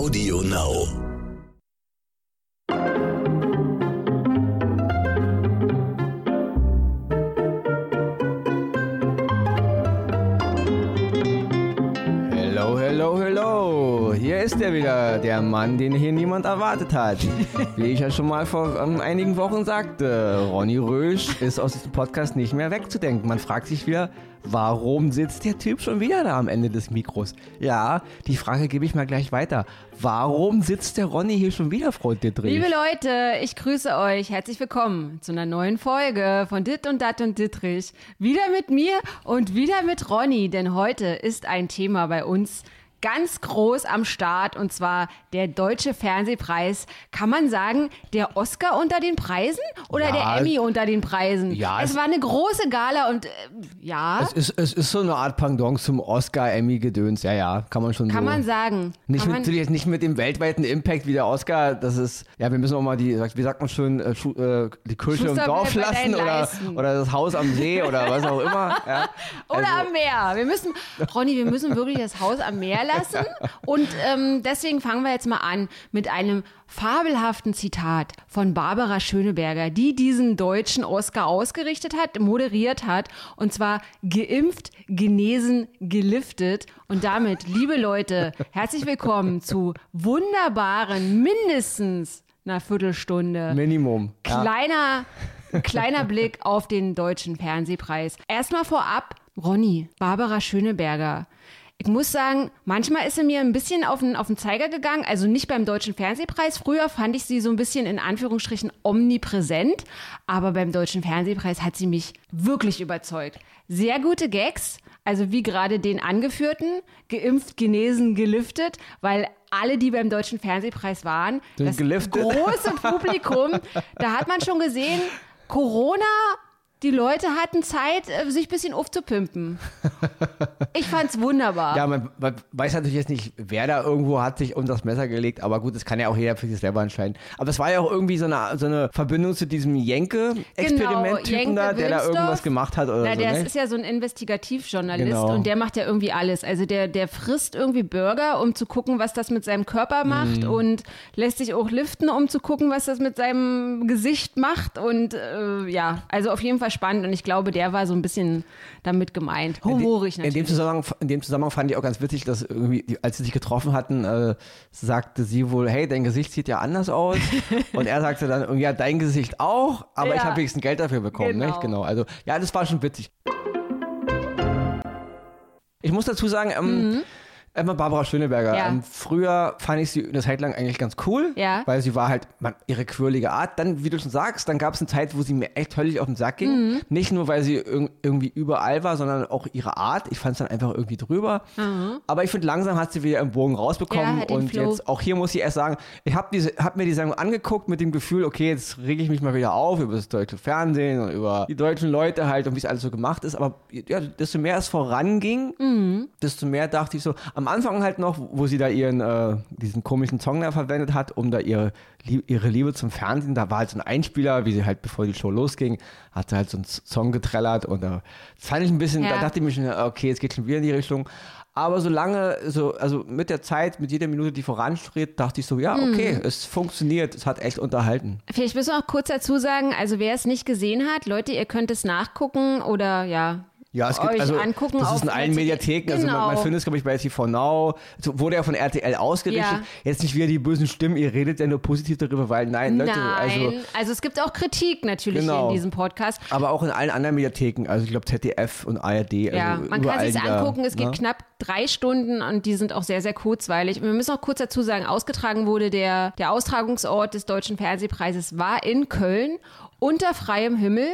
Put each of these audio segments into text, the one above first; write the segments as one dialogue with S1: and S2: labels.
S1: Audio Now.
S2: Er wieder, der Mann, den hier niemand erwartet hat. Wie ich ja schon mal vor ähm, einigen Wochen sagte, Ronny Rösch ist aus diesem Podcast nicht mehr wegzudenken. Man fragt sich wieder, warum sitzt der Typ schon wieder da am Ende des Mikros? Ja, die Frage gebe ich mal gleich weiter. Warum sitzt der Ronny hier schon wieder, Frau Dittrich?
S3: Liebe Leute, ich grüße euch. Herzlich willkommen zu einer neuen Folge von Dit und Dat und Dittrich. Wieder mit mir und wieder mit Ronny, denn heute ist ein Thema bei uns ganz groß am Start und zwar der Deutsche Fernsehpreis. Kann man sagen, der Oscar unter den Preisen oder
S2: Ja.
S3: der Emmy unter den Preisen?
S2: Ja,
S3: es
S2: es-
S3: war eine große Gala und äh, ja,
S2: es ist, es ist so eine Art Pendant zum Oscar-Emmy-Gedöns. Ja, ja, kann man schon
S3: kann
S2: so.
S3: man sagen.
S2: Nicht
S3: kann
S2: mit,
S3: man,
S2: natürlich nicht mit dem weltweiten Impact wie der Oscar. Das ist, ja, wir müssen auch mal die, wie sagt man schon, äh, äh, die Kirche im Dorf lassen oder, oder das Haus am See oder was auch immer. Ja.
S3: Oder
S2: Also-
S3: am Meer. Wir müssen, Ronny, wir müssen wirklich das Haus am Meer lassen. Und ähm, deswegen fangen wir jetzt mal an mit einem fabelhaften Zitat von Barbara Schöneberger, die diesen deutschen Oscar ausgerichtet hat, moderiert hat. Und zwar geimpft, genesen, geliftet. Und damit, liebe Leute, herzlich willkommen zu wunderbaren, mindestens einer Viertelstunde
S2: Minimum. Ja.
S3: Kleiner, kleiner Blick auf den deutschen Fernsehpreis. Erstmal vorab, Ronny, Barbara Schöneberger. Ich muss sagen, manchmal ist sie mir ein bisschen auf den, auf den Zeiger gegangen. Also nicht beim Deutschen Fernsehpreis. Früher fand ich sie so ein bisschen in Anführungsstrichen omnipräsent. Aber beim Deutschen Fernsehpreis hat sie mich wirklich überzeugt. Sehr gute Gags. Also wie gerade den angeführten, geimpft, genesen, geliftet, weil alle, die beim Deutschen Fernsehpreis waren,
S2: Sind
S3: das
S2: geliftet.
S3: große Publikum, da hat man schon gesehen, Corona, die Leute hatten Zeit, äh, sich ein bisschen aufzupimpen. Ich fand's wunderbar.
S2: Ja, man, man weiß natürlich jetzt nicht, wer da irgendwo hat sich unter das Messer gelegt, aber gut, das kann ja auch jeder für sich selber entscheiden. Aber es war ja auch irgendwie so eine, so eine Verbindung zu diesem Jenke-Experiment-Typen
S3: Genau,
S2: da, der da
S3: Jenke
S2: irgendwas gemacht hat oder
S3: Na,
S2: so.
S3: der
S2: ne?
S3: ist ja so ein Investigativjournalist
S2: Genau.
S3: und der macht ja irgendwie alles. Also der, der frisst irgendwie Burger, um zu gucken, was das mit seinem Körper macht
S2: Mhm.
S3: und lässt sich auch liften, um zu gucken, was das mit seinem Gesicht macht. Und äh, ja, also auf jeden Fall spannend und ich glaube, der war so ein bisschen damit gemeint. Humorig
S2: in,
S3: natürlich.
S2: dem Zusammenhang, in dem Zusammenhang fand ich auch ganz witzig, dass irgendwie, als sie sich getroffen hatten, äh, sagte sie wohl, hey, dein Gesicht sieht ja anders aus. Und er sagte dann, ja, dein Gesicht auch, aber ich
S3: Ja.
S2: habe wenigstens Geld dafür bekommen.
S3: Genau.
S2: Nicht? genau. Also, ja, das war schon witzig. Ich muss dazu sagen, ähm, Emma Barbara Schöneberger.
S3: Mhm. Ja.
S2: Ähm, früher fand ich sie eine Zeit lang eigentlich ganz cool,
S3: Ja.
S2: weil sie war halt man, ihre quirlige Art. Dann, wie du schon sagst, dann gab es eine Zeit, wo sie mir echt höllisch auf den Sack ging.
S3: Mhm.
S2: Nicht nur, weil sie irg irgendwie überall war, sondern auch ihre Art. Ich fand es dann einfach irgendwie drüber. Aber ich finde, langsam hat sie wieder im Bogen
S3: Ja,
S2: rausbekommen.
S3: den
S2: und
S3: Flow.
S2: jetzt, auch hier muss ich erst sagen, ich habe hab mir die Sendung angeguckt mit dem Gefühl, okay, jetzt rege ich mich mal wieder auf über das deutsche Fernsehen und über die deutschen Leute halt und wie es alles so gemacht ist. Aber ja, desto mehr es voranging,
S3: Mhm.
S2: desto mehr dachte ich so, am Anfang halt noch, wo sie da ihren, äh, diesen komischen Song da verwendet hat, um da ihre, ihre Liebe zum Fernsehen, da war halt so ein Einspieler, wie sie halt, bevor die Show losging, hat sie halt so einen Song getrellert und äh, das fand ich ein bisschen,
S3: Ja.
S2: da dachte ich mir schon, okay, jetzt geht schon wieder in die Richtung. Aber solange, so, also mit der Zeit, mit jeder Minute, die voranschritt, dachte ich so, ja, okay,
S3: Mhm.
S2: es funktioniert, es hat echt unterhalten.
S3: Vielleicht müssen wir auch kurz dazu sagen, also wer es nicht gesehen hat, Leute, ihr könnt es nachgucken oder ja.
S2: Ja, es gibt also,
S3: angucken
S2: das ist in allen. Mediatheken, also man, man
S3: Genau.
S2: findet es, glaube ich, bei TV Now, so, wurde ja von RTL ausgerichtet.
S3: Ja.
S2: Jetzt nicht wieder die bösen Stimmen, ihr redet ja nur positiv darüber, weil nein, Leute,
S3: Nein,
S2: also,
S3: also, es gibt auch Kritik natürlich
S2: Genau.
S3: in diesem Podcast.
S2: aber auch in allen anderen Mediatheken, also ich glaube ZDF und ARD.
S3: Ja,
S2: also
S3: man kann sich angucken, es geht
S2: ne?
S3: knapp drei Stunden und die sind auch sehr, sehr kurzweilig. Wir müssen auch kurz dazu sagen, ausgetragen wurde der, der Austragungsort des Deutschen Fernsehpreises war in Köln unter freiem Himmel.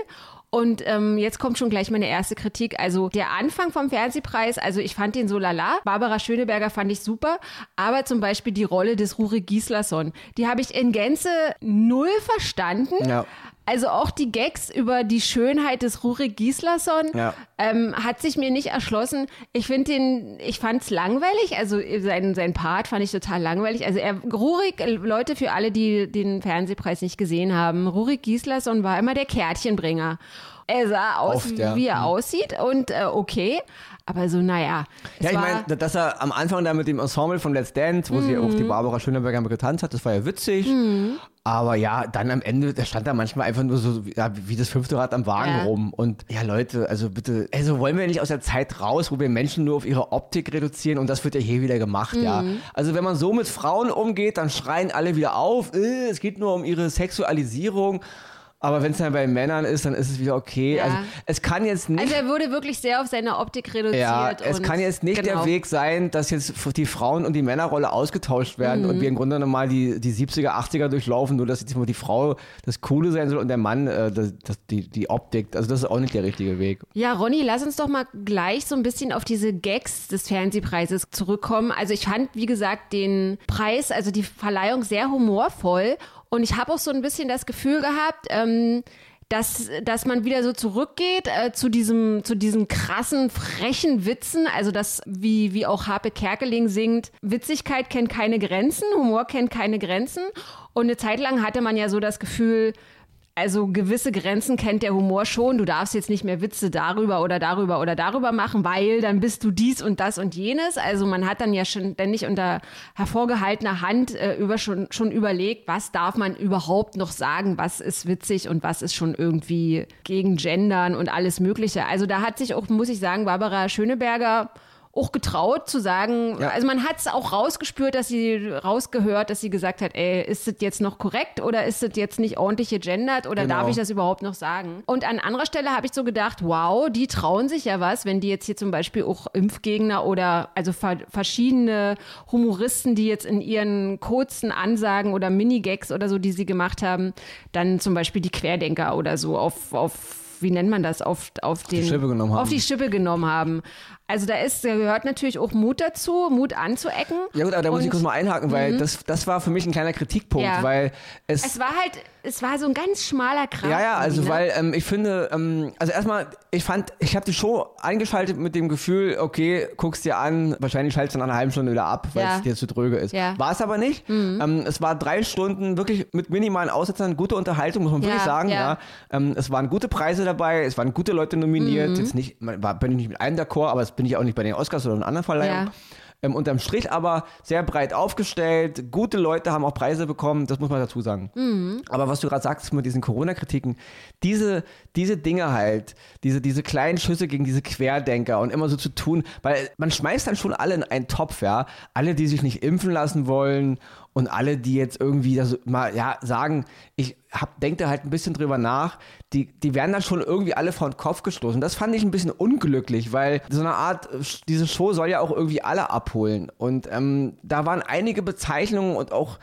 S3: Und ähm, jetzt kommt schon gleich meine erste Kritik. Also der Anfang vom Fernsehpreis, also ich fand den so lala. Barbara Schöneberger fand ich super. Aber zum Beispiel die Rolle des Rurik Gislason, die habe ich in Gänze null verstanden.
S2: Ja.
S3: Also auch die Gags über die Schönheit des Rurik Gislason
S2: Ja.
S3: ähm, hat sich mir nicht erschlossen. Ich finde den, ich fand es langweilig. Also sein, sein Part fand ich total langweilig. Also er, Rurik, äh, Leute, für alle, die den Fernsehpreis nicht gesehen haben, Rurik Gislason war immer der Kärtchenbringer. Er sah aus,
S2: Oft, ja.
S3: wie er aussieht und äh, okay. Aber so, naja.
S2: Ja, ich meine, dass er am Anfang da mit dem Ensemble von Let's Dance, wo sie auch
S3: Mhm.
S2: die Barbara Schöneberger getanzt hat, das war ja witzig. Aber ja, dann am Ende, da stand da manchmal einfach nur so ja, wie das fünfte Rad am Wagen
S3: Ja.
S2: rum. Und ja, Leute, also bitte, also wollen wir nicht aus der Zeit raus, wo wir Menschen nur auf ihre Optik reduzieren und das wird ja hier wieder gemacht, ja.
S3: Mhm.
S2: Also wenn man so mit Frauen umgeht, dann schreien alle wieder auf, äh, es geht nur um ihre Sexualisierung. Aber wenn es dann bei Männern ist, dann ist es wieder okay.
S3: Ja.
S2: Also es kann jetzt nicht
S3: Also er wurde wirklich sehr auf seine Optik reduziert.
S2: ja, es kann jetzt nicht
S3: genau.
S2: der Weg sein, dass jetzt die Frauen- und die Männerrolle ausgetauscht werden
S3: Mhm.
S2: und wir im Grunde normal die, die 70er, 80er durchlaufen, nur dass jetzt mal die Frau das Coole sein soll und der Mann äh, das, das, die, die Optik. Also das ist auch nicht der richtige Weg.
S3: Ja, Ronny, lass uns doch mal gleich so ein bisschen auf diese Gags des Fernsehpreises zurückkommen. Also ich fand, wie gesagt, den Preis, also die Verleihung sehr humorvoll. Und ich habe auch so ein bisschen das Gefühl gehabt, ähm, dass, dass man wieder so zurückgeht äh, zu diesem, zu diesen krassen, frechen Witzen. Also das, wie, wie auch Harpe Kerkeling singt, Witzigkeit kennt keine Grenzen, Humor kennt keine Grenzen. Und eine Zeit lang hatte man ja so das Gefühl, also gewisse Grenzen kennt der Humor schon. Du darfst jetzt nicht mehr Witze darüber oder darüber oder darüber machen, weil dann bist du dies und das und jenes. Also man hat dann ja schon ständig unter hervorgehaltener Hand äh, über schon, schon überlegt, was darf man überhaupt noch sagen, was ist witzig und was ist schon irgendwie gegen Gendern und alles Mögliche. Also da hat sich auch, muss ich sagen, Barbara Schöneberger auch getraut zu sagen,
S2: Ja.
S3: also man hat es auch rausgespürt, dass sie rausgehört, dass sie gesagt hat, ey, ist das jetzt noch korrekt oder ist das jetzt nicht ordentlich gegendert oder
S2: Genau.
S3: darf ich das überhaupt noch sagen? Und an anderer Stelle habe ich so gedacht, wow, die trauen sich ja was, wenn die jetzt hier zum Beispiel auch Impfgegner oder also ver verschiedene Humoristen, die jetzt in ihren kurzen Ansagen oder Minigags oder so, die sie gemacht haben, dann zum Beispiel die Querdenker oder so auf, auf wie nennt man das, auf, auf den, auf die Schippe genommen haben. Also da ist, da gehört natürlich auch Mut dazu, Mut anzuecken.
S2: Ja gut, aber da muss ich kurz mal einhaken, weil das, das war für mich ein kleiner Kritikpunkt,
S3: Ja.
S2: weil es
S3: Es war halt, es war so ein ganz schmaler Kram.
S2: Ja, ja, also
S3: ne?
S2: weil ähm, ich finde, ähm, also erstmal, ich fand, ich habe die Show eingeschaltet mit dem Gefühl, okay, guckst dir an, wahrscheinlich schaltest du nach einer halben Stunde wieder ab, weil
S3: Ja.
S2: es dir zu dröge ist.
S3: Ja. Mhm.
S2: War es aber nicht. Ähm, es war drei Stunden wirklich mit minimalen Aussetzern, gute Unterhaltung, muss man wirklich sagen. Ja. Ähm, es waren gute Preise dabei, es waren gute Leute nominiert.
S3: Mhm.
S2: Jetzt nicht, man, war, bin ich nicht mit einem d'accord, aber das bin ich auch nicht bei den Oscars oder in anderen Verleihungen.
S3: Ja.
S2: Ähm, unterm Strich aber sehr breit aufgestellt. Gute Leute haben auch Preise bekommen, das muss man dazu sagen.
S3: Mhm.
S2: Aber was du gerade sagst mit diesen Corona-Kritiken, diese, diese Dinge halt, diese, diese kleinen Schüsse gegen diese Querdenker und immer so zu tun, weil man schmeißt dann schon alle in einen Topf, ja. Alle, die sich nicht impfen lassen wollen und alle, die jetzt irgendwie das mal, ja, sagen, ich hab, denk da halt ein bisschen drüber nach, die, die werden dann schon irgendwie alle vor den Kopf gestoßen. Das fand ich ein bisschen unglücklich, weil so eine Art, äh, diese Show soll ja auch irgendwie alle abholen. Und ähm, da waren einige Bezeichnungen und auch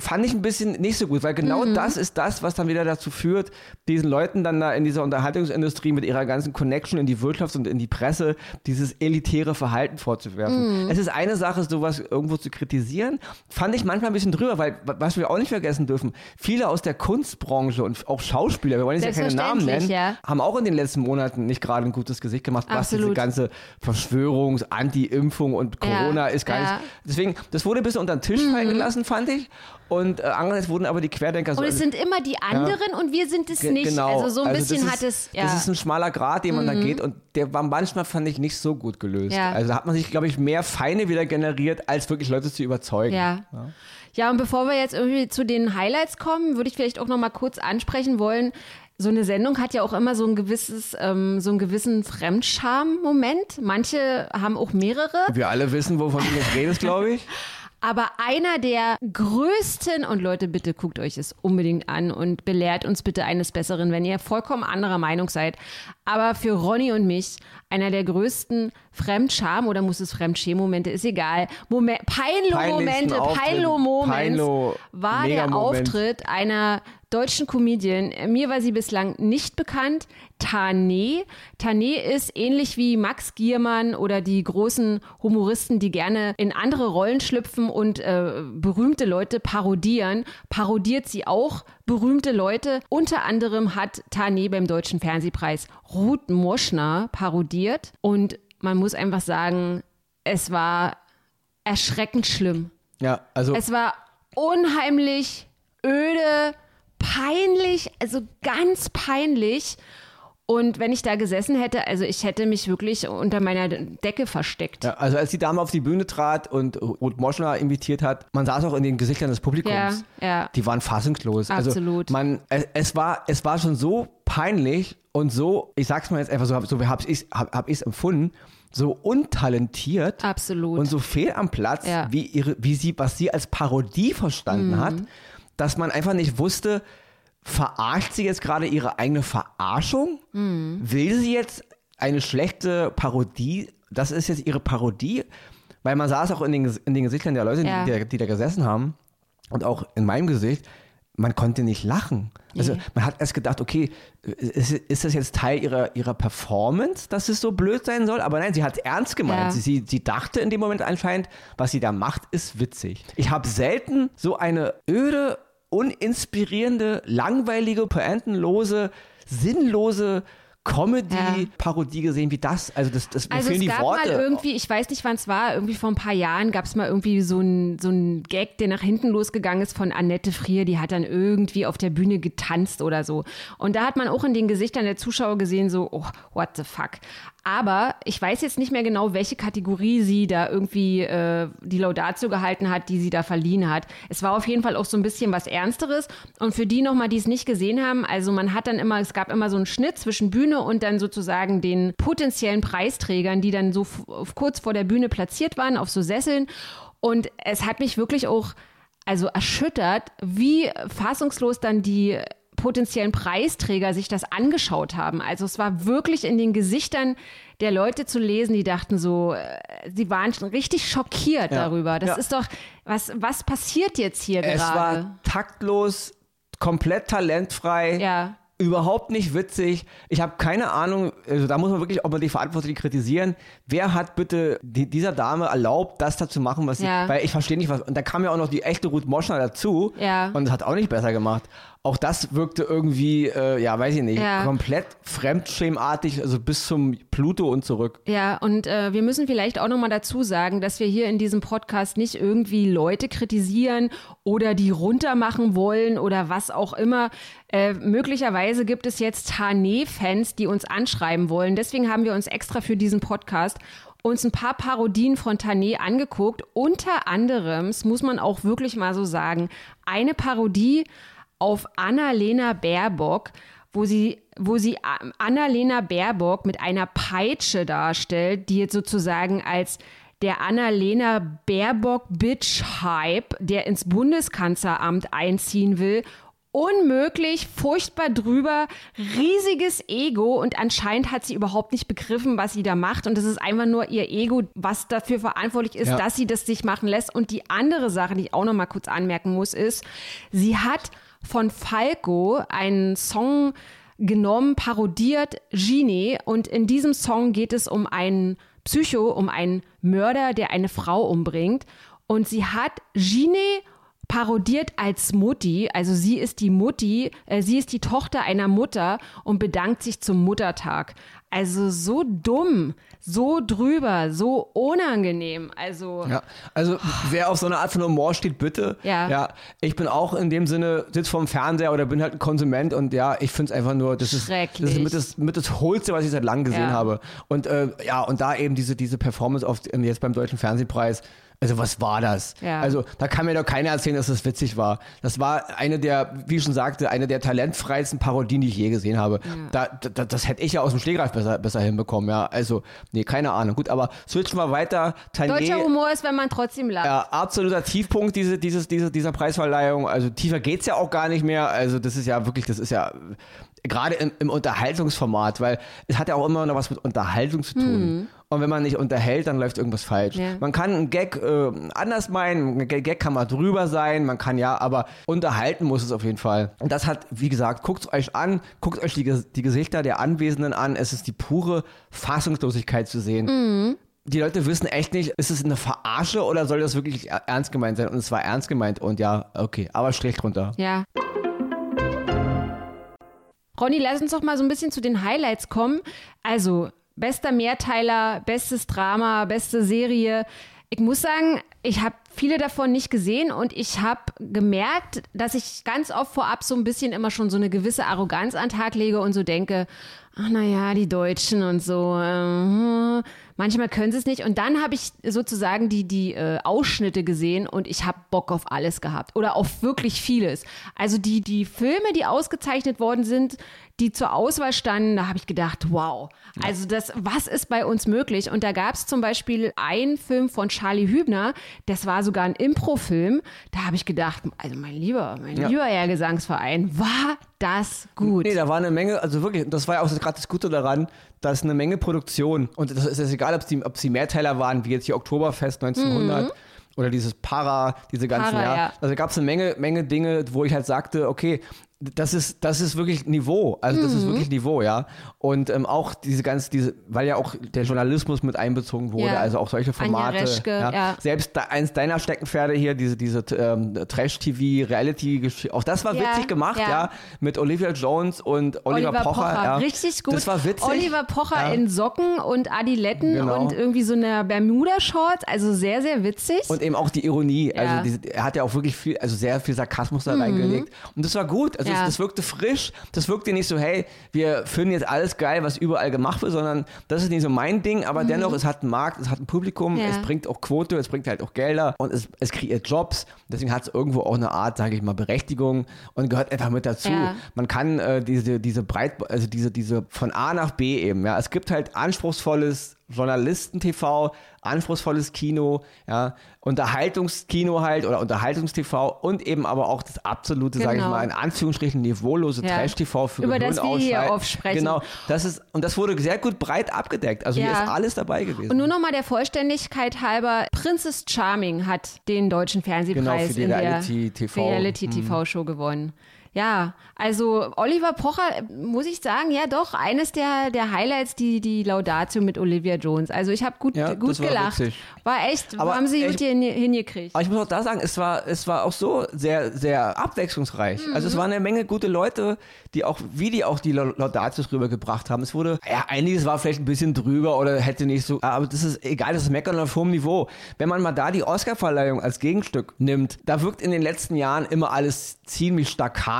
S2: fand ich ein bisschen nicht so gut, weil genau das ist das, was dann wieder dazu führt, diesen Leuten dann da in dieser Unterhaltungsindustrie mit ihrer ganzen Connection in die Wirtschaft und in die Presse dieses elitäre Verhalten vorzuwerfen. Es ist eine Sache, sowas irgendwo zu kritisieren, fand ich manchmal ein bisschen drüber, weil was wir auch nicht vergessen dürfen, viele aus der Kunstbranche und auch Schauspieler, wir wollen jetzt ja keine Namen nennen,
S3: ja.
S2: haben auch in den letzten Monaten nicht gerade ein gutes Gesicht gemacht, was diese
S3: Absolut.
S2: ganze Verschwörungs-, Anti-Impfung und Corona ist gar
S3: ja.
S2: nicht. Deswegen, das wurde ein bisschen unter den Tisch fallen gelassen, fand ich. Und äh, andererseits wurden aber die Querdenker so.
S3: Und es sind immer die anderen und wir sind es nicht.
S2: Genau.
S3: Also so ein
S2: Also
S3: bisschen hat es, ja. Mhm.
S2: Das ist ein schmaler Grat, den man da geht und der war manchmal, fand ich, nicht so gut gelöst.
S3: Ja.
S2: Also da hat man sich, glaube ich, mehr Feinde wieder generiert, als wirklich Leute zu überzeugen.
S3: Ja. ja. und bevor wir jetzt irgendwie zu den Highlights kommen, würde ich vielleicht auch noch mal kurz ansprechen wollen. So eine Sendung hat ja auch immer so ein gewisses, ähm, so einen gewissen Fremdscham-Moment. Manche haben auch mehrere.
S2: Wir alle wissen, wovon du jetzt redest, glaube ich.
S3: Aber einer der größten, und Leute, bitte guckt euch es unbedingt an und belehrt uns bitte eines Besseren, wenn ihr vollkommen anderer Meinung seid. Aber für Ronny und mich einer der größten Fremdscham oder muss es Fremdschäm-Momente, ist egal. Moment, Peinlo-Momente, Peinlo-Moments
S2: Peinlo-
S3: war der. Auftritt einer deutschen Comedian. Mir war sie bislang nicht bekannt. Tane. Tane ist ähnlich wie Max Giermann oder die großen Humoristen, die gerne in andere Rollen schlüpfen und äh, berühmte Leute parodieren. Parodiert sie auch berühmte Leute. Unter anderem hat Tane beim Deutschen Fernsehpreis Ruth Moschner parodiert. Und man muss einfach sagen, es war erschreckend schlimm.
S2: Ja, also
S3: Es war unheimlich öde, peinlich, also ganz peinlich. Und wenn ich da gesessen hätte, also ich hätte mich wirklich unter meiner Decke versteckt.
S2: Ja, also als die Dame auf die Bühne trat und Ruth Moschner invitiert hat, man saß auch in den Gesichtern des Publikums.
S3: Ja, ja.
S2: Die waren fassungslos.
S3: Absolut.
S2: Also man, es, es, war, es war schon so peinlich und so, ich sag's mal jetzt einfach so, so habe ich es hab, hab ich's empfunden, so untalentiert
S3: Absolut.
S2: und so fehl am Platz,
S3: Ja.
S2: wie, ihre, wie sie, was sie als Parodie verstanden
S3: Mhm.
S2: hat, dass man einfach nicht wusste, verarscht sie jetzt gerade ihre eigene Verarschung?
S3: Mhm.
S2: Will sie jetzt eine schlechte Parodie? Das ist jetzt ihre Parodie? Weil man saß auch in den, in den Gesichtern der Leute,
S3: Ja.
S2: die, die, die da gesessen haben und auch in meinem Gesicht, man konnte nicht lachen. Also
S3: Nee.
S2: man hat erst gedacht, okay, ist, ist das jetzt Teil ihrer, ihrer Performance, dass es so blöd sein soll? Aber nein, sie hat es ernst gemeint.
S3: Ja.
S2: Sie, sie, sie dachte in dem Moment anscheinend, was sie da macht, ist witzig. Ich habe selten so eine öde, uninspirierende, langweilige, pointenlose, sinnlose Comedy-Parodie gesehen wie das. Also das, das
S3: Also
S2: fehlen
S3: es
S2: die
S3: gab
S2: Worte.
S3: mal irgendwie, ich weiß nicht wann es war, irgendwie vor ein paar Jahren gab es mal irgendwie so ein, so ein Gag, der nach hinten losgegangen ist von Annette Frier, die hat dann irgendwie auf der Bühne getanzt oder so. Und da hat man auch in den Gesichtern der Zuschauer gesehen, so, oh, what the fuck. Aber ich weiß jetzt nicht mehr genau, welche Kategorie sie da irgendwie äh, die Laudatio gehalten hat, die sie da verliehen hat. Es war auf jeden Fall auch so ein bisschen was Ernsteres. Und für die nochmal, die es nicht gesehen haben, also man hat dann immer, es gab immer so einen Schnitt zwischen Bühne und dann sozusagen den potenziellen Preisträgern, die dann so kurz vor der Bühne platziert waren, auf so Sesseln. Und es hat mich wirklich auch also erschüttert, wie fassungslos dann die potenziellen Preisträger sich das angeschaut haben. Also es war wirklich in den Gesichtern der Leute zu lesen, die dachten so, äh, sie waren schon richtig schockiert
S2: Ja.
S3: darüber. Das
S2: Ja.
S3: ist doch, was, was passiert jetzt hier
S2: Es
S3: gerade?
S2: war taktlos, komplett talentfrei.
S3: Ja.
S2: Überhaupt nicht witzig. Ich habe keine Ahnung, also da muss man wirklich auch mal die Verantwortlichen kritisieren. Wer hat bitte die, dieser Dame erlaubt, das da zu machen, was sie,
S3: Ja.
S2: weil ich verstehe nicht was. Und da kam ja auch noch die echte Ruth Moschner dazu.
S3: Ja.
S2: Und das hat auch nicht besser gemacht. Auch das wirkte irgendwie, äh, ja, weiß ich nicht,
S3: Ja.
S2: komplett fremdschämartig, also bis zum Pluto und zurück.
S3: Ja, und äh, wir müssen vielleicht auch nochmal dazu sagen, dass wir hier in diesem Podcast nicht irgendwie Leute kritisieren oder die runtermachen wollen oder was auch immer. Äh, möglicherweise gibt es jetzt Hané-Fans, die uns anschreiben wollen. Deswegen haben wir uns extra für diesen Podcast uns ein paar Parodien von Tané angeguckt. Unter anderem, das muss man auch wirklich mal so sagen, eine Parodie auf Annalena Baerbock, wo sie, wo sie Annalena Baerbock mit einer Peitsche darstellt, die jetzt sozusagen als der Annalena Baerbock Bitch Hype, der ins Bundeskanzleramt einziehen will. Unmöglich, furchtbar drüber, riesiges Ego und anscheinend hat sie überhaupt nicht begriffen, was sie da macht und es ist einfach nur ihr Ego, was dafür verantwortlich ist,
S2: Ja.
S3: dass sie das sich machen lässt. Und die andere Sache, die ich auch noch mal kurz anmerken muss, ist, sie hat von Falco einen Song genommen, parodiert, Genie. Und in diesem Song geht es um einen Psycho, um einen Mörder, der eine Frau umbringt. Und sie hat Genie parodiert als Mutti, also sie ist die Mutti, äh, sie ist die Tochter einer Mutter und bedankt sich zum Muttertag. Also so dumm, so drüber, so unangenehm. Also
S2: Ja, also wer auf so eine Art von Humor steht, bitte.
S3: Ja.
S2: ja ich bin auch in dem Sinne, sitz vorm Fernseher oder bin halt ein Konsument und ja, ich finde es einfach nur, das ist, das ist mit das, mit das Hohlste, was ich seit langem gesehen
S3: Ja.
S2: habe. Und äh, ja, und da eben diese, diese Performance auf, jetzt beim Deutschen Fernsehpreis. Also was war das?
S3: Ja.
S2: Also da kann mir doch keiner erzählen, dass das witzig war. Das war eine der, wie ich schon sagte, eine der talentfreisten Parodien, die ich je gesehen habe. Da, da, das hätte ich ja aus dem Stegreif besser, besser hinbekommen, ja. Also, nee, keine Ahnung. Gut, aber switchen wir weiter. Tané-
S3: deutscher Humor ist, wenn man trotzdem lacht.
S2: ja, absoluter Tiefpunkt diese, dieses, diese, dieser Preisverleihung. Also tiefer geht's ja auch gar nicht mehr. Also das ist ja wirklich, das ist ja gerade im, im Unterhaltungsformat, weil es hat ja auch immer noch was mit Unterhaltung zu tun. Und wenn man nicht unterhält, dann läuft irgendwas falsch.
S3: Ja.
S2: Man kann einen Gag äh, anders meinen, ein Gag kann mal drüber sein, man kann ja, aber unterhalten muss es auf jeden Fall. Und das hat, wie gesagt, guckt euch an, guckt euch die, die Gesichter der Anwesenden an. Es ist die pure Fassungslosigkeit zu sehen die Leute wissen echt nicht, ist es eine Verarsche oder soll das wirklich er- ernst gemeint sein? Und es war ernst gemeint und ja, okay, aber Strich drunter.
S3: Ja. Ronny, lass uns doch mal so ein bisschen zu den Highlights kommen. Also, bester Mehrteiler, bestes Drama, beste Serie. Ich muss sagen, ich habe viele davon nicht gesehen und ich habe gemerkt, dass ich ganz oft vorab so ein bisschen immer schon so eine gewisse Arroganz an den Tag lege und so denke, ach naja, die Deutschen und so. Äh, manchmal können sie es nicht. Und dann habe ich sozusagen die, die äh, Ausschnitte gesehen und ich habe Bock auf alles gehabt. Oder auf wirklich vieles. Also die, die Filme, die ausgezeichnet worden sind, die zur Auswahl standen, da habe ich gedacht, wow, also das, was ist bei uns möglich? Und da gab es zum Beispiel einen Film von Charlie Hübner, das war sogar ein Impro-Film. Da habe ich gedacht, also mein lieber, mein
S2: Ja.
S3: lieber Herr Gesangsverein, war das gut?
S2: Nee, da war eine Menge, also wirklich, das war ja auch gerade das Gute daran, dass eine Menge Produktion, und das ist jetzt egal, ob die, ob die Mehrteiler waren, wie jetzt hier Oktoberfest 1900 oder dieses Para, diese ganzen,
S3: Mhm. Para,
S2: ja.
S3: ja.
S2: Also gab es eine Menge, Menge Dinge, wo ich halt sagte, okay, das ist, das ist wirklich Niveau, also das ist
S3: Mhm.
S2: wirklich Niveau, ja. Und ähm, auch diese ganze, diese, weil ja auch der Journalismus mit einbezogen wurde,
S3: Ja.
S2: also auch solche Formate.
S3: Reschke, ja.
S2: Selbst da, eins deiner Steckenpferde hier, diese, diese ähm, Trash-TV, Reality-Geschichte, auch das war
S3: Ja,
S2: witzig gemacht,
S3: ja.
S2: ja. mit Olivia Jones und Oliver, Pocher. ja.
S3: richtig gut.
S2: Das war witzig.
S3: Oliver Pocher
S2: Ja.
S3: in Socken und Adiletten
S2: Genau.
S3: und irgendwie so einer Bermuda-Shorts, also sehr, sehr witzig.
S2: Und eben auch die Ironie.
S3: Ja. Mhm.
S2: Also diese, er hat ja auch wirklich viel, also sehr viel Sarkasmus da reingelegt. Und das war gut. Also
S3: Ja.
S2: das, das wirkte frisch. Das wirkte nicht so, hey, wir finden jetzt alles geil, was überall gemacht wird, sondern das ist nicht so mein Ding, aber dennoch, es hat einen Markt, es hat ein Publikum,
S3: Mhm. Ja.
S2: es bringt auch Quote, es bringt halt auch Gelder und es, es kreiert Jobs. Deswegen hat es irgendwo auch eine Art, sage ich mal, Berechtigung und gehört einfach mit dazu.
S3: Ja.
S2: Man kann äh, diese, diese breit, also diese, diese von A nach B eben, ja. Es gibt halt anspruchsvolles Journalisten-TV, anspruchsvolles Kino, ja, Unterhaltungskino halt oder Unterhaltungstv und eben aber auch das absolute, sage ich
S3: Genau.
S2: mal, in Anführungsstrichen niveaulose
S3: Ja.
S2: Trash-TV für
S3: Über das wir hier oft sprechen.
S2: Genau, das ist, und das wurde sehr gut breit abgedeckt. Also hier
S3: Ja.
S2: ist alles dabei gewesen.
S3: Und nur noch mal der Vollständigkeit halber, Princess Charming hat den deutschen Fernsehpreis
S2: Genau, für die
S3: in der
S2: Reality-TV.
S3: Reality-TV-Show gewonnen. Ja, also Oliver Pocher, muss ich sagen, ja doch, eines der, der Highlights, die, die Laudatio mit Olivia Jones. Also ich habe gut,
S2: Ja,
S3: gut
S2: war
S3: gelacht.
S2: witzig.
S3: War echt,
S2: Aber
S3: haben sie gut hin, hingekriegt.
S2: Aber ich muss auch da sagen, es war, es war auch so sehr, sehr abwechslungsreich. Also
S3: Mhm.
S2: es waren eine Menge gute Leute, die auch, wie die auch die Lau- Laudatius rübergebracht haben. Es wurde, ja, einiges war vielleicht ein bisschen drüber oder hätte nicht so, aber das ist egal, das ist Meckern auf hohem Niveau. Wenn man mal da die Oscarverleihung als Gegenstück nimmt, da wirkt in den letzten Jahren immer alles ziemlich staccato,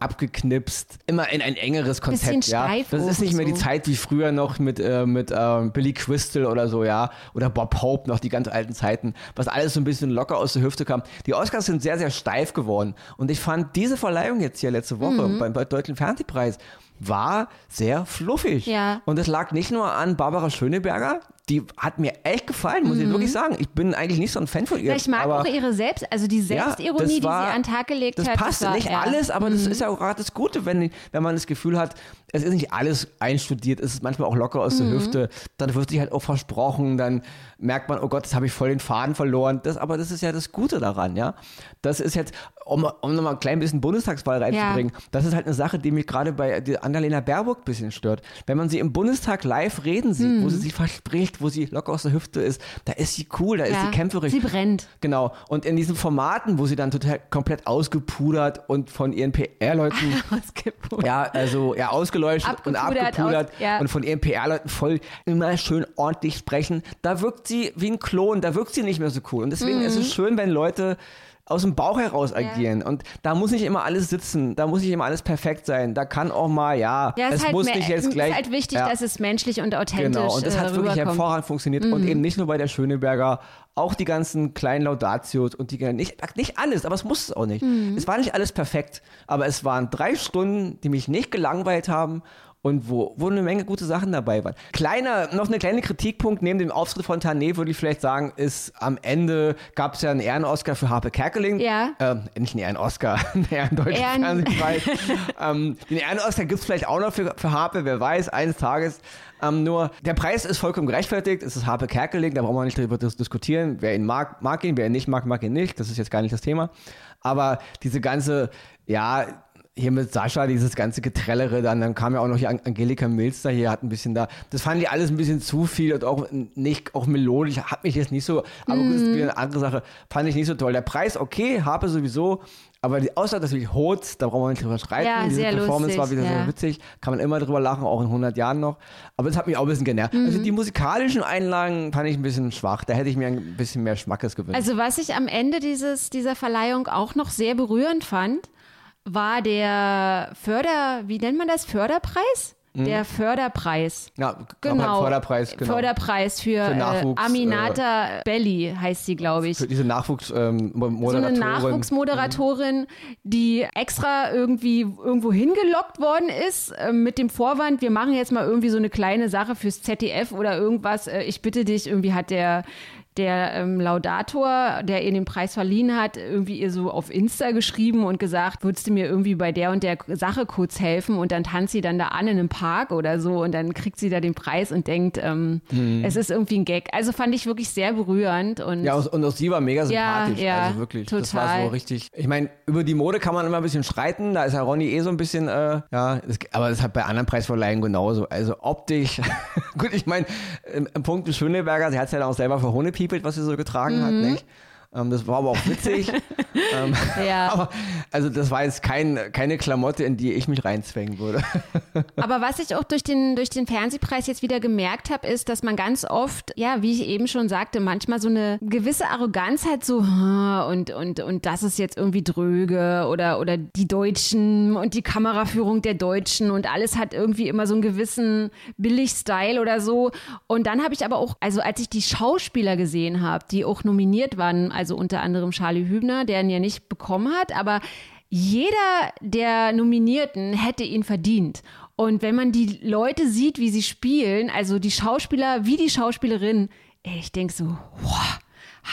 S2: abgeknipst, immer in ein engeres Konzept,
S3: Bisschen
S2: ja.
S3: steif
S2: Das ist nicht mehr die
S3: so.
S2: Zeit wie früher noch mit, äh, mit ähm, Billy Crystal oder so, ja, oder Bob Hope noch die ganz alten Zeiten, was alles so ein bisschen locker aus der Hüfte kam. Die Oscars sind sehr, sehr steif geworden. Und ich fand diese Verleihung jetzt hier letzte Woche
S3: Mhm.
S2: beim, beim Deutschen Fernsehpreis war sehr fluffig.
S3: Ja.
S2: Und das lag nicht nur an Barbara Schöneberger, die hat mir echt gefallen, muss ich wirklich sagen. Ich bin eigentlich nicht so ein Fan von ihr.
S3: Ja, ich mag auch ihre Selbst, also die Selbstironie,
S2: das
S3: die
S2: war-
S3: sie an den Tag gelegt
S2: das
S3: hat.
S2: passt
S3: war,
S2: nicht
S3: ja. Mhm.
S2: alles, aber das ist ja auch gerade das Gute, wenn, wenn man das Gefühl hat, es ist nicht alles einstudiert, es ist manchmal auch locker aus
S3: Mhm.
S2: der Hüfte, dann wird sich halt auch versprochen, dann merkt man, oh Gott, jetzt habe ich voll den Faden verloren. Das, aber das ist ja das Gute daran, ja. Das ist jetzt, um, um nochmal ein klein bisschen Bundestagswahl reinzubringen, das ist halt eine Sache, die mich gerade bei Annalena Baerbock ein bisschen stört. Wenn man sie im Bundestag live reden sieht,
S3: Mhm.
S2: wo sie sich verspricht, wo sie locker aus der Hüfte ist, da ist sie cool, da ist
S3: Ja,
S2: sie kämpferisch.
S3: sie brennt.
S2: Genau. Und in diesen Formaten, wo sie dann total komplett ausgepudert und von ihren PR-Leuten,
S3: Ausgepudert.
S2: ja, also ja, ausgeleuchtet und
S3: Abgepudert, aus- ja.
S2: und von ihren PR-Leuten voll immer schön ordentlich sprechen, da wirkt sie wie ein Klon, da wirkt sie nicht mehr so cool. Und deswegen ist
S3: Mhm.
S2: es schön, wenn Leute aus dem Bauch heraus agieren. Und da muss nicht immer alles sitzen, da muss nicht immer alles perfekt sein. Da kann auch mal, ja,
S3: Ja,
S2: es
S3: ist halt,
S2: muss nicht jetzt
S3: ist
S2: gleich.
S3: halt wichtig,
S2: ja.
S3: dass es menschlich und authentisch
S2: Genau, und das
S3: äh,
S2: hat wirklich.
S3: Mhm.
S2: hervorragend funktioniert. Und eben nicht nur bei der Schöneberger, auch die ganzen kleinen Laudatios und die nicht, nicht alles, aber es muss es auch nicht.
S3: Mhm.
S2: Es war nicht alles perfekt, aber es waren drei Stunden, die mich nicht gelangweilt haben und wo, wo eine Menge gute Sachen dabei waren. Kleiner, noch eine kleine Kritikpunkt neben dem Auftritt von Tané würde ich vielleicht sagen, ist am Ende gab es ja einen Ehren-Oscar für Harpe Kerkeling.
S3: Ja.
S2: Ähm, nicht einen Ehren-Oscar, einen Ehren-Deutschen
S3: Ehren-
S2: Fernsehpreis. ähm, den Ehren-Oscar gibt es vielleicht auch noch für, für Harpe, wer weiß, eines Tages. Ähm, nur, der Preis ist vollkommen gerechtfertigt. Es ist Harpe Kerkeling, da brauchen wir nicht darüber dis diskutieren. Wer ihn mag, mag ihn, wer ihn nicht mag, mag ihn nicht. Das ist jetzt gar nicht das Thema. Aber diese ganze, ja, hier mit Sascha, dieses ganze Getrellere, dann, dann kam ja auch noch hier An- Angelika da hier, hat ein bisschen da, das fand ich alles ein bisschen zu viel und auch nicht, auch melodisch, hat mich jetzt nicht so, aber gut, das ist wieder eine andere Sache, fand ich nicht so toll. Der Preis, okay, Harpe sowieso, aber die Aussage, dass wir Hots, da brauchen wir nicht drüber streiten,
S3: Ja,
S2: diese
S3: sehr
S2: Performance
S3: lustig,
S2: war wieder
S3: ja.
S2: sehr witzig, kann man immer drüber lachen, auch in 100 Jahren noch, aber das hat mich auch ein bisschen genervt.
S3: Mhm.
S2: Also die musikalischen Einlagen fand ich ein bisschen schwach, da hätte ich mir ein bisschen mehr Schmackes gewünscht.
S3: Also was ich am Ende dieses, dieser Verleihung auch noch sehr berührend fand, war der Förder, wie nennt man das, Förderpreis? der Förderpreis.
S2: Ja,
S3: Genau.
S2: Förderpreis, genau.
S3: Förderpreis für,
S2: Für Nachwuchs,
S3: äh, Aminata Belli heißt sie, glaube ich.
S2: Für diese Nachwuchsmoderatorin. Ähm,
S3: so eine
S2: Moderatorin.
S3: Nachwuchsmoderatorin, die extra irgendwie irgendwo hingelockt worden ist äh, mit dem Vorwand, wir machen jetzt mal irgendwie so eine kleine Sache fürs ZDF oder irgendwas. Äh, ich bitte dich, irgendwie hat der der ähm, Laudator, der ihr den Preis verliehen hat, irgendwie ihr so auf Insta geschrieben und gesagt, würdest du mir irgendwie bei der und der Sache kurz helfen? Und dann tanzt sie dann da an in einem Park oder so und dann kriegt sie da den Preis und denkt, ähm, es ist irgendwie ein Gag. Also fand ich wirklich sehr berührend und
S2: Mhm. Ja, und auch sie war mega
S3: Ja,
S2: sympathisch.
S3: ja,
S2: also wirklich. Das war
S3: total.
S2: so richtig. Ich meine, über die Mode kann man immer ein bisschen streiten. Da ist ja Ronny eh so ein bisschen, äh, ja, das, aber das hat bei anderen Preisverleihen genauso. Also optisch. Gut, ich meine, im, im Punkt des Schöneberger, sie hat es ja dann auch selber verhohnepiepelt, was sie so getragen hat, nicht? Ähm, das war aber auch witzig. ähm,
S3: Ja.
S2: aber, also das war jetzt kein, keine Klamotte, in die ich mich reinzwängen würde.
S3: Aber was ich auch durch den, durch den Fernsehpreis jetzt wieder gemerkt habe, ist, dass man ganz oft, ja, wie ich eben schon sagte, manchmal so eine gewisse Arroganz hat, so "Hm, und, und, und das ist jetzt irgendwie dröge oder, oder die Deutschen und die Kameraführung der Deutschen und alles hat irgendwie immer so einen gewissen Billig-Style oder so. Und dann habe ich aber auch, also als ich die Schauspieler gesehen habe, die auch nominiert waren, also unter anderem Charlie Hübner, der ihn ja nicht bekommen hat, aber jeder der Nominierten hätte ihn verdient. Und wenn man die Leute sieht, wie sie spielen, also die Schauspieler wie die Schauspielerin, ey, ich denke so, wow,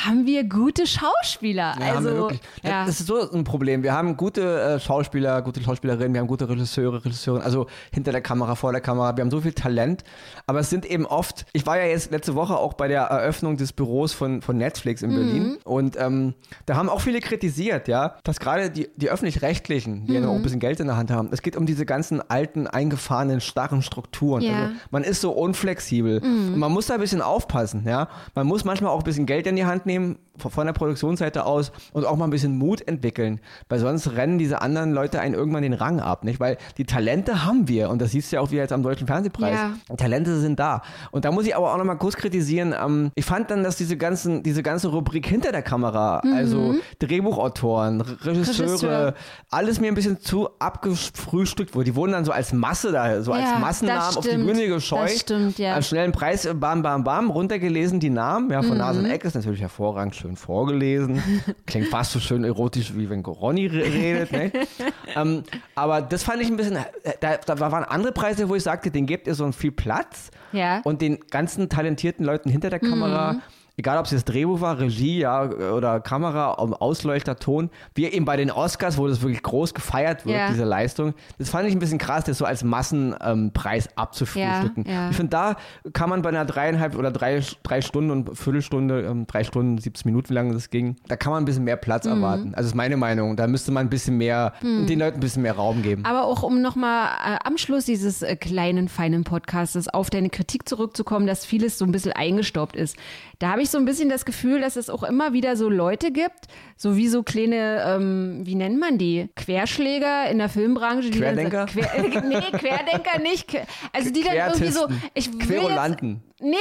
S3: haben wir gute Schauspieler.
S2: Ja,
S3: also, ja.
S2: Das ist so ein Problem. Wir haben gute äh, Schauspieler, gute Schauspielerinnen, wir haben gute Regisseure, Regisseurinnen, also hinter der Kamera, vor der Kamera. Wir haben so viel Talent. Aber es sind eben oft, ich war ja jetzt letzte Woche auch bei der Eröffnung des Büros von, von Netflix in Berlin und ähm, da haben auch viele kritisiert, ja, dass gerade die, die Öffentlich-Rechtlichen, die ja noch ein bisschen Geld in der Hand haben, es geht um diese ganzen alten, eingefahrenen, starren Strukturen.
S3: Ja.
S2: Also man ist so unflexibel und man muss da ein bisschen aufpassen, ja. Man muss manchmal auch ein bisschen Geld in die Hand nehmen von der Produktionsseite aus und auch mal ein bisschen Mut entwickeln, weil sonst rennen diese anderen Leute einen irgendwann den Rang ab, nicht? Weil die Talente haben wir und das siehst du ja auch wieder jetzt am Deutschen Fernsehpreis.
S3: Ja.
S2: Talente sind da. Und da muss ich aber auch nochmal kurz kritisieren, ähm, ich fand dann, dass diese ganzen, diese ganze Rubrik hinter der Kamera, also Drehbuchautoren, Regisseure,
S3: Regisseur.
S2: alles mir ein bisschen zu abgefrühstückt wurde. Die wurden dann so als Masse da, so
S3: Ja,
S2: als Massennamen auf die. Bühne gescheucht.
S3: Das stimmt, ja.
S2: An schnellen Preis, äh, bam, bam, bam, runtergelesen, die Namen, ja, von Nase und Eck ist natürlich hervorragend schön vorgelesen. Klingt fast so schön erotisch, wie wenn Ronny re- redet, ne? ähm, aber das fand ich ein bisschen, äh, da, da waren andere Preise, wo ich sagte, den gebt ihr so viel Platz.
S3: Ja.
S2: Und den ganzen talentierten Leuten hinter der Kamera,
S3: Mhm.
S2: Egal ob es jetzt Drehbuch war, Regie, ja, oder Kamera, Ausleuchter, Ton, wie eben bei den Oscars, wo das wirklich groß gefeiert wird,
S3: Ja.
S2: diese Leistung. Das fand ich ein bisschen krass, das so als Massenpreis abzufrühstücken.
S3: Ja.
S2: Ich finde, da kann man bei einer dreieinhalb oder drei, drei Stunden und Viertelstunde, ähm, drei Stunden, 17 Minuten, wie lange das ging, da kann man ein bisschen mehr Platz
S3: Mhm.
S2: erwarten. Also ist meine Meinung. Da müsste man ein bisschen mehr, den Leuten ein bisschen mehr Raum geben.
S3: Aber auch um nochmal äh, am Schluss dieses äh, kleinen, feinen Podcastes auf deine Kritik zurückzukommen, dass vieles so ein bisschen eingestaubt ist. Da habe ich so ein bisschen das Gefühl, dass es auch immer wieder so Leute gibt, so wie so kleine, ähm, wie nennt man die? Querschläger in der Filmbranche. Die dann
S2: Querdenker?
S3: Quer, äh, nee, Querdenker nicht. Also die dann irgendwie so, ich will jetzt,
S2: Querulanten.
S3: Nee,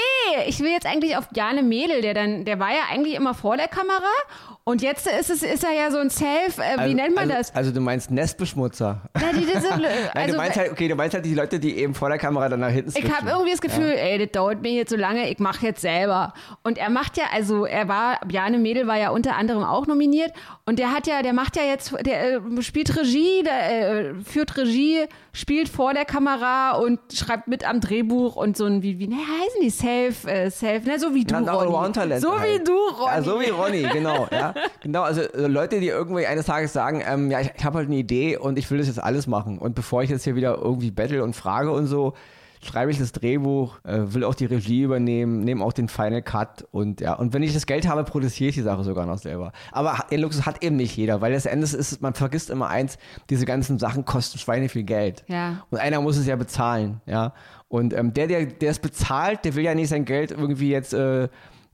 S3: ich will jetzt eigentlich auf Bjarne Mädel, der dann, der war ja eigentlich immer vor der Kamera und jetzt ist es, ist er ja so ein Self, äh, wie
S2: Also-
S3: nennt man
S2: also,
S3: das?
S2: Also du meinst Nestbeschmutzer.
S3: Na, die, diese,
S2: Nein,
S3: also,
S2: du meinst halt, okay, du meinst halt die Leute, die eben vor der Kamera dann nach hinten
S3: ich habe irgendwie das Gefühl, ey, das dauert mir jetzt so lange, ich mache jetzt selber. Und er macht ja, also er war, Bjarne Mädel war ja unter anderem auch nominiert und der hat ja, der macht ja jetzt, der äh, spielt Regie, der äh, führt Regie, spielt vor der Kamera und schreibt mit am Drehbuch und so ein, wie, wie ne, heißen die, Self, äh, Self, ne, so wie du,
S2: Na,
S3: Ronny. So wie
S2: halt.
S3: du, Ronny.
S2: Ja, so wie Ronny, genau. Ja. Genau, also äh, Leute, die irgendwie eines Tages sagen, ähm, ja, ich, ich habe halt eine Idee und ich will das jetzt alles machen. Und bevor ich jetzt hier wieder irgendwie battle und frage und so, schreibe ich das Drehbuch, äh, will auch die Regie übernehmen, nehme auch den Final Cut und ja, und wenn ich das Geld habe, produziere ich die Sache sogar noch selber. Aber den Luxus hat eben nicht jeder, weil letzten Endes ist, man vergisst immer eins, diese ganzen Sachen kosten Schweine viel Geld.
S3: Ja.
S2: Und einer muss es ja bezahlen, ja. Und ähm, der, der, es bezahlt, der will ja nicht sein Geld irgendwie jetzt äh,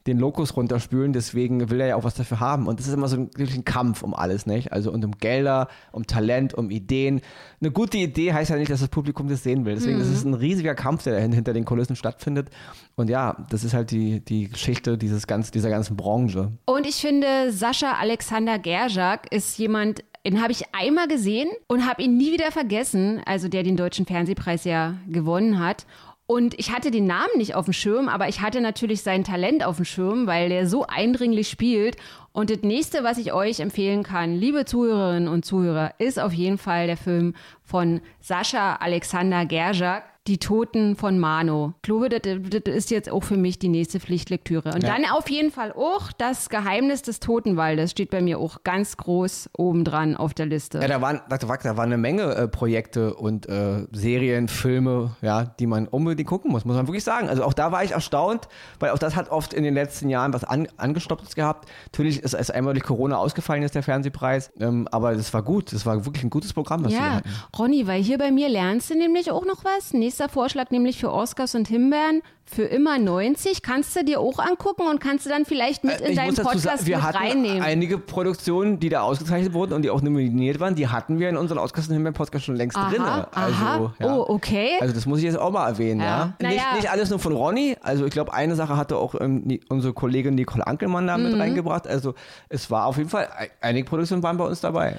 S2: den Lokus runterspülen, deswegen will er ja auch was dafür haben. Und das ist immer so ein, wirklich ein Kampf um alles, nicht? Also und um Gelder, um Talent, um Ideen. Eine gute Idee heißt ja nicht, dass das Publikum das sehen will. Deswegen ist es ein riesiger Kampf, der hinter den Kulissen stattfindet. Und ja, das ist halt die, die Geschichte dieses ganz, dieser ganzen Branche.
S3: Und ich finde, Sascha Alexander Gerjak ist jemand, Den habe ich einmal gesehen und habe ihn nie wieder vergessen, also der den Deutschen Fernsehpreis ja gewonnen hat. Und ich hatte den Namen nicht auf dem Schirm, aber ich hatte natürlich sein Talent auf dem Schirm, weil der so eindringlich spielt. Und das nächste, was ich euch empfehlen kann, liebe Zuhörerinnen und Zuhörer, ist auf jeden Fall der Film von Sascha Alexander Gerjak. Die Toten von Mano. Ich glaube, das, das ist jetzt auch für mich die nächste Pflichtlektüre. Und
S2: Ja.
S3: dann auf jeden Fall auch das Geheimnis des Totenwaldes steht bei mir auch ganz groß oben dran auf der Liste.
S2: Ja, da waren, da, da waren eine Menge äh, Projekte und äh, Serien, Filme, ja, die man unbedingt gucken muss, muss man wirklich sagen. Also auch da war ich erstaunt, weil auch das hat oft in den letzten Jahren was an, angestoppt gehabt. Natürlich ist es einmal durch Corona ausgefallen, ist der Fernsehpreis, ähm, aber das war gut. Das war wirklich ein gutes Programm, was wir
S3: Ja,
S2: hatten.
S3: Ronny, weil hier bei mir lernst du nämlich auch noch was. Nächster Vorschlag nämlich für Oscars und Himbeeren für immer 90. Kannst du dir auch angucken und kannst du dann vielleicht mit
S2: Äh,
S3: in deinen Podcast
S2: sagen, wir
S3: mit
S2: hatten
S3: reinnehmen.
S2: einige Produktionen, die da ausgezeichnet wurden und die auch nominiert waren, die hatten wir in unserem Ausgasten Podcast schon längst
S3: Aha,
S2: drin.
S3: aha.
S2: Also, ja.
S3: Oh, okay.
S2: Also das muss ich jetzt auch mal erwähnen,
S3: Ja.
S2: ja. Nicht, nicht alles nur von Ronny. Also ich glaube, eine Sache hatte auch ähm, unsere Kollegin Nicole Ankelmann da
S3: Mhm.
S2: mit reingebracht. Also es war auf jeden Fall, ei- einige Produktionen waren bei uns dabei.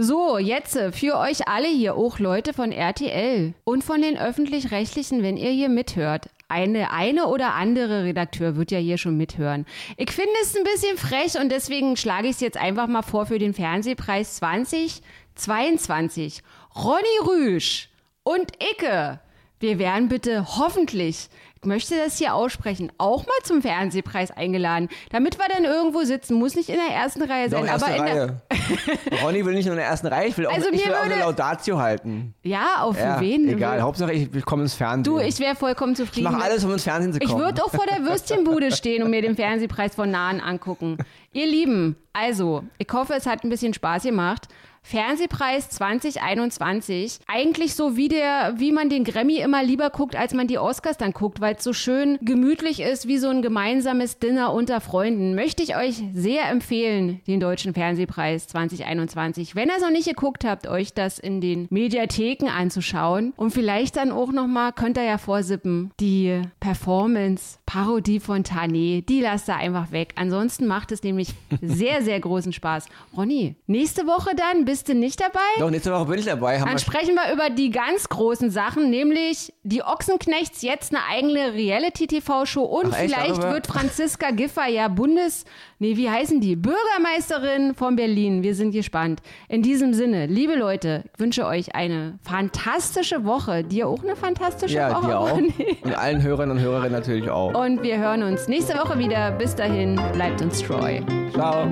S3: So, jetzt äh, für euch alle hier, auch Leute von RTL und von den Öffentlich-Rechtlichen, wenn ihr hier mithört. Eine, eine oder andere Redakteur wird ja hier schon mithören. Ich finde es ein bisschen frech und deswegen schlage ich es jetzt einfach mal vor für den Fernsehpreis 2022. Ronny Rüsch und Icke. Wir werden bitte hoffentlich, ich möchte das hier aussprechen, auch mal zum Fernsehpreis eingeladen, damit wir dann irgendwo sitzen. Muss nicht in der ersten Reihe
S2: Doch,
S3: sein,
S2: erste
S3: aber in der,
S2: Reihe. Ronny will nicht nur in der ersten Reihe, ich will auch,
S3: Also
S2: ich
S3: mir
S2: will auch eine Laudatio halten.
S3: Ja, auf
S2: Ja,
S3: wen?
S2: egal, Hauptsache ich, ich komme ins Fernsehen.
S3: Du, ich wäre vollkommen
S2: ich
S3: zufrieden.
S2: mache alles, um ins Fernsehen zu
S3: ich
S2: kommen.
S3: würde auch vor der Würstchenbude stehen und mir den Fernsehpreis von nahen angucken. Ihr Lieben, also, ich hoffe, es hat ein bisschen Spaß gemacht. Fernsehpreis 2021. Eigentlich so wie der, wie man den Grammy immer lieber guckt, als man die Oscars dann guckt, weil es so schön gemütlich ist, wie so ein gemeinsames Dinner unter Freunden. Möchte ich euch sehr empfehlen, den Deutschen Fernsehpreis 2021. Wenn ihr es noch nicht geguckt habt, euch das in den Mediatheken anzuschauen und vielleicht dann auch nochmal, könnt ihr ja vorsippen, die Performance, Parodie von Tané, die lasst ihr einfach weg. Ansonsten macht es nämlich sehr, sehr großen Spaß. Ronny, nächste Woche dann bist du nicht dabei?
S2: Doch, nächste Woche bin ich dabei. Haben
S3: Dann
S2: wir
S3: sprechen wir über die ganz großen Sachen, nämlich die Ochsenknechts jetzt eine eigene Reality-TV-Show und
S2: Ach,
S3: vielleicht wird Franziska Giffey ja Bundes, nee, wie heißen die? Bürgermeisterin von Berlin. Wir sind gespannt. In diesem Sinne, liebe Leute, ich wünsche euch eine fantastische Woche. Dir auch eine fantastische
S2: ja,
S3: Woche.
S2: dir auch. Und allen Hörern und Hörerinnen natürlich auch.
S3: Und wir hören uns nächste Woche wieder. Bis dahin, bleibt uns treu.
S2: Ciao.